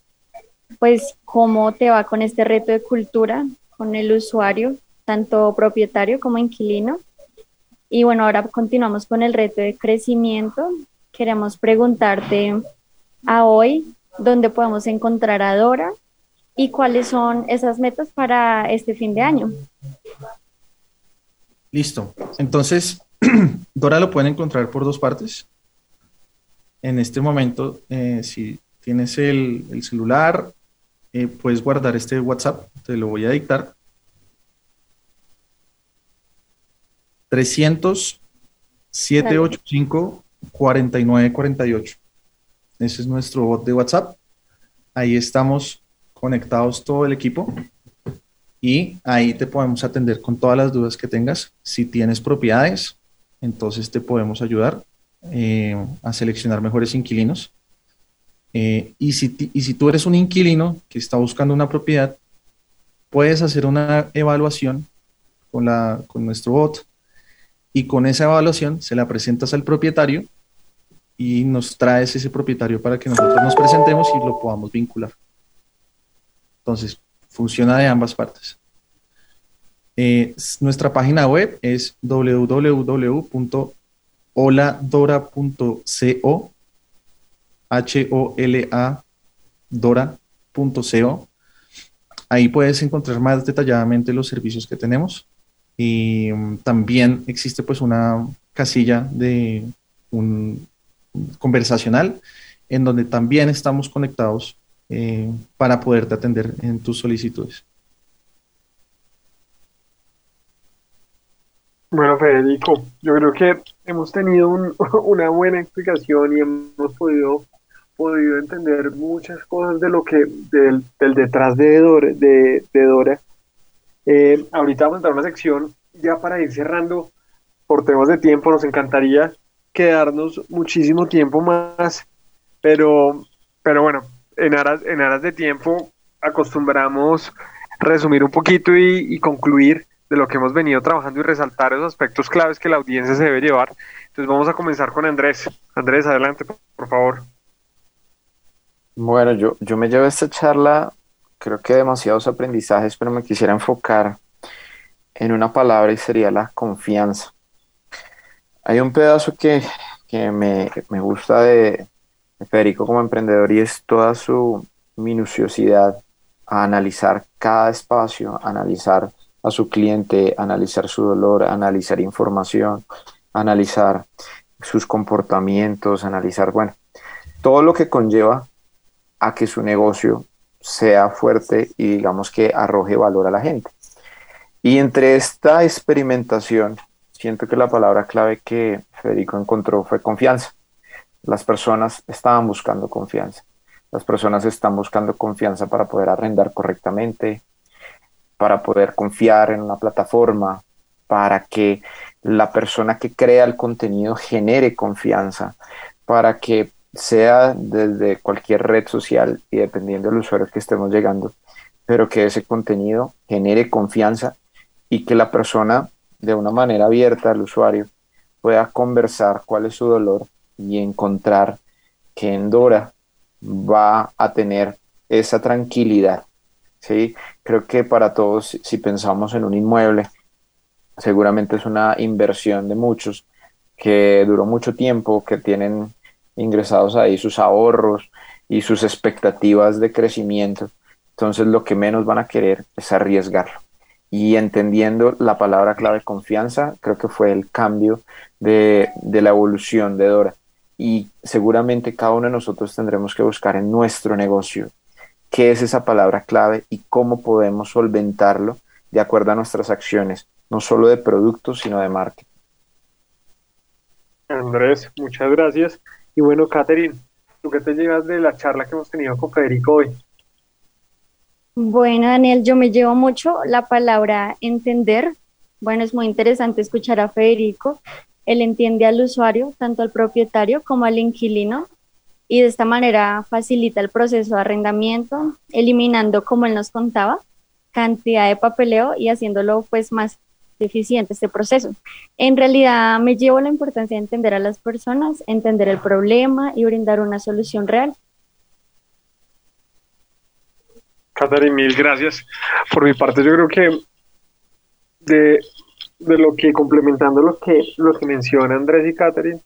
pues, cómo te va con este reto de cultura, con el usuario, tanto propietario como inquilino. Y bueno, ahora continuamos con el reto de crecimiento. Queremos preguntarte a hoy dónde podemos encontrar a Dora y cuáles son esas metas para este fin de año. Listo. Entonces, Dora lo pueden encontrar por dos partes en este momento, eh, si tienes el, el celular, eh, puedes guardar este WhatsApp, te lo voy a dictar. 300 785 4948. Ese es nuestro bot de WhatsApp. Ahí estamos conectados todo el equipo y ahí te podemos atender con todas las dudas que tengas. Si tienes propiedades, entonces te podemos ayudar eh, a seleccionar mejores inquilinos. Eh, y, si, y si tú eres un inquilino que está buscando una propiedad, puedes hacer una evaluación con, la, con nuestro bot y con esa evaluación se la presentas al propietario y nos traes ese propietario para que nosotros nos presentemos y lo podamos vincular. Entonces, funciona de ambas partes. Eh, nuestra página web es www holadora.co, H-O-L-A, dora.co. Ahí puedes encontrar más detalladamente los servicios que tenemos. Y um, también existe pues una casilla de un conversacional en donde también estamos conectados eh, para poderte atender en tus solicitudes. Bueno, Federico, yo creo que hemos tenido una buena explicación y hemos podido, entender muchas cosas de lo que, del, detrás de Dora. De, Dora. Eh, ahorita vamos a entrar a una sección ya para ir cerrando por temas de tiempo. Nos encantaría quedarnos muchísimo tiempo más, pero, pero bueno, en aras, en aras de tiempo acostumbramos resumir un poquito y, concluir de lo que hemos venido trabajando y resaltar esos aspectos claves que la audiencia se debe llevar. Entonces vamos a comenzar con Andrés. Andrés, adelante, por favor. Bueno, yo, yo me llevo esta charla, creo que demasiados aprendizajes, pero me quisiera enfocar en una palabra y sería la confianza. Hay un pedazo que, me, me, gusta de, Federico como emprendedor y es toda su minuciosidad a analizar cada espacio, analizar a su cliente, analizar su dolor, analizar información, analizar sus comportamientos, analizar, bueno, todo lo que conlleva a que su negocio sea fuerte y digamos que arroje valor a la gente. Y entre esta experimentación, siento que la palabra clave que Federico encontró fue confianza. Las personas estaban buscando confianza. Las personas están buscando confianza para poder arrendar correctamente, para poder confiar en una plataforma, para que la persona que crea el contenido genere confianza, para que sea desde cualquier red social y dependiendo del usuario que estemos llegando, pero que ese contenido genere confianza y que la persona de una manera abierta al usuario pueda conversar cuál es su dolor y encontrar que Endora va a tener esa tranquilidad. ¿sí? Creo que para todos, si pensamos en un inmueble, seguramente es una inversión de muchos que duró mucho tiempo, que tienen ingresados ahí sus ahorros y sus expectativas de crecimiento. Entonces lo que menos van a querer es arriesgarlo. Y entendiendo la palabra clave confianza, creo que fue el cambio de, de la evolución de Dora y seguramente cada uno de nosotros tendremos que buscar en nuestro negocio qué es esa palabra clave y cómo podemos solventarlo de acuerdo a nuestras acciones, no solo de productos, sino de marketing. Andrés, muchas gracias. Y bueno, Catherine, ¿tú qué te llevas de la charla que hemos tenido con Federico hoy? Bueno, Daniel, yo me llevo mucho la palabra entender. Bueno, es muy interesante escuchar a Federico él entiende al usuario, tanto al propietario como al inquilino, y de esta manera facilita el proceso de arrendamiento, eliminando, como él nos contaba, cantidad de papeleo y haciéndolo pues más eficiente este proceso. En realidad me llevo la importancia de entender a las personas, entender el problema y brindar una solución real. Catherine, mil gracias. Por mi parte, yo creo que de lo que complementando lo que, lo que menciona Andrés y Catherine,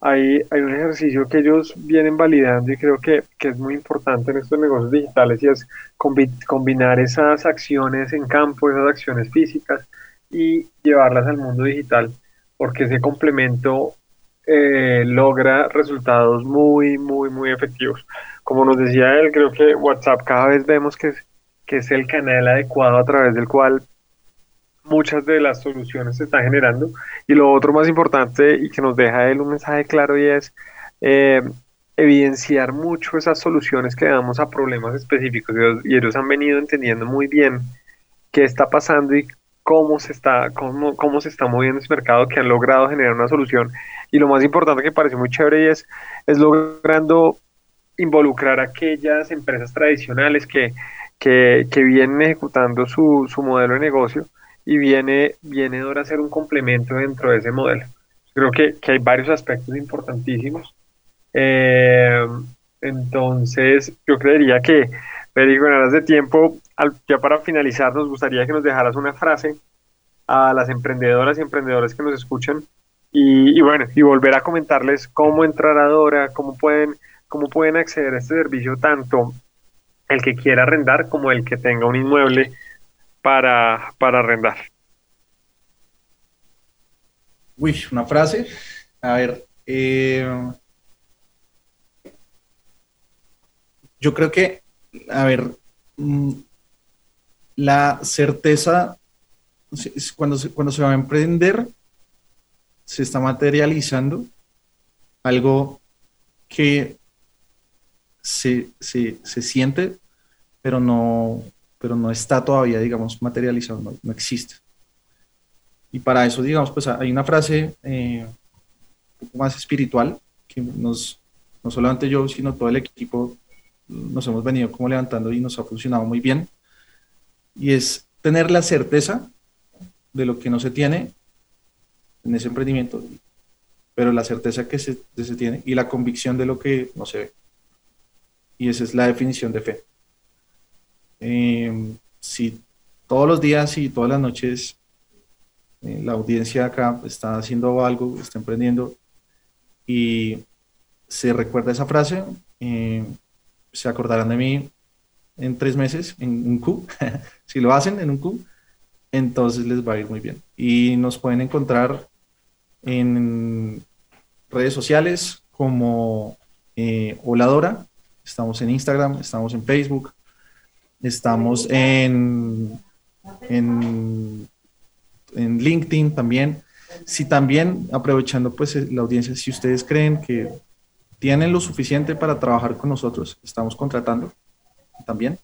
hay, hay un ejercicio que ellos vienen validando y creo que, que es muy importante en estos negocios digitales y es combinar esas acciones en campo, esas acciones físicas y llevarlas al mundo digital, porque ese complemento eh, logra resultados muy, muy, muy efectivos. Como nos decía él, creo que WhatsApp cada vez vemos que, que es el canal adecuado a través del cual muchas de las soluciones se están generando. Y lo otro más importante y que nos deja él un mensaje claro y es eh, evidenciar mucho esas soluciones que damos a problemas específicos. Y ellos han venido entendiendo muy bien qué está pasando y cómo se está, cómo, cómo se está moviendo ese mercado, que han logrado generar una solución. Y lo más importante que parece muy chévere es, es logrando involucrar a aquellas empresas tradicionales que, que, que vienen ejecutando su, su modelo de negocio y viene, viene ahora a ser un complemento dentro de ese modelo. Creo que, hay varios aspectos importantísimos. Eh, entonces, yo creería que, Federico, en aras de tiempo, ya para finalizar, nos gustaría que nos dejaras una frase a las emprendedoras y emprendedores que nos escuchan y, bueno, y volver a comentarles cómo entrar a Dora, cómo pueden, cómo pueden acceder a este servicio tanto el que quiera arrendar como el que tenga un inmueble para, para arrendar. Uy, una frase. A ver. Eh, yo creo que, a ver, mm, la certeza, cuando se, cuando se va a emprender, se está materializando algo que se, siente, pero no, pero no está todavía, digamos, materializado, no, existe. Y para eso, digamos, pues hay una frase eh, un poco más espiritual que nos, no solamente yo, sino todo el equipo nos hemos venido como levantando y nos ha funcionado muy bien. Y es tener la certeza de lo que no se tiene en ese emprendimiento, pero la certeza que se, se tiene y la convicción de lo que no se ve. Y esa es la definición de fe. Eh, si todos los días y todas las noches eh, la audiencia acá está haciendo algo, está emprendiendo y se recuerda esa frase, eh, se acordarán de mí en tres meses, en un Q. si lo hacen en un Q, entonces les va a ir muy bien. Y nos pueden encontrar en redes sociales como eh, Oladora. Estamos en Instagram, estamos en Facebook, estamos en, en, en LinkedIn también. Si también, aprovechando pues la audiencia, si ustedes creen que tienen lo suficiente para trabajar con nosotros. Estamos contratando también.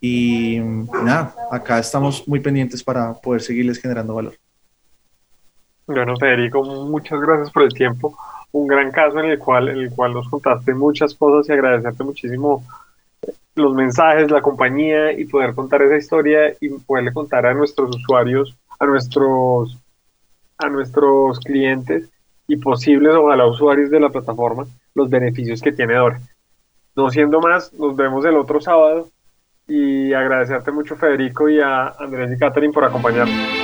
Y nada, acá estamos muy pendientes para poder seguirles generando valor. Bueno, Federico, muchas gracias por el tiempo. Un gran caso en el cual, en el cual nos contaste muchas cosas y agradecerte muchísimo los mensajes, la compañía y poder contar esa historia y poderle contar a nuestros usuarios, a nuestros, a nuestros clientes y posibles ojalá usuarios de la plataforma los beneficios que tiene Dora. No siendo más, nos vemos el otro sábado y agradecerte mucho Federico y a Andrés y Catherine por acompañarnos.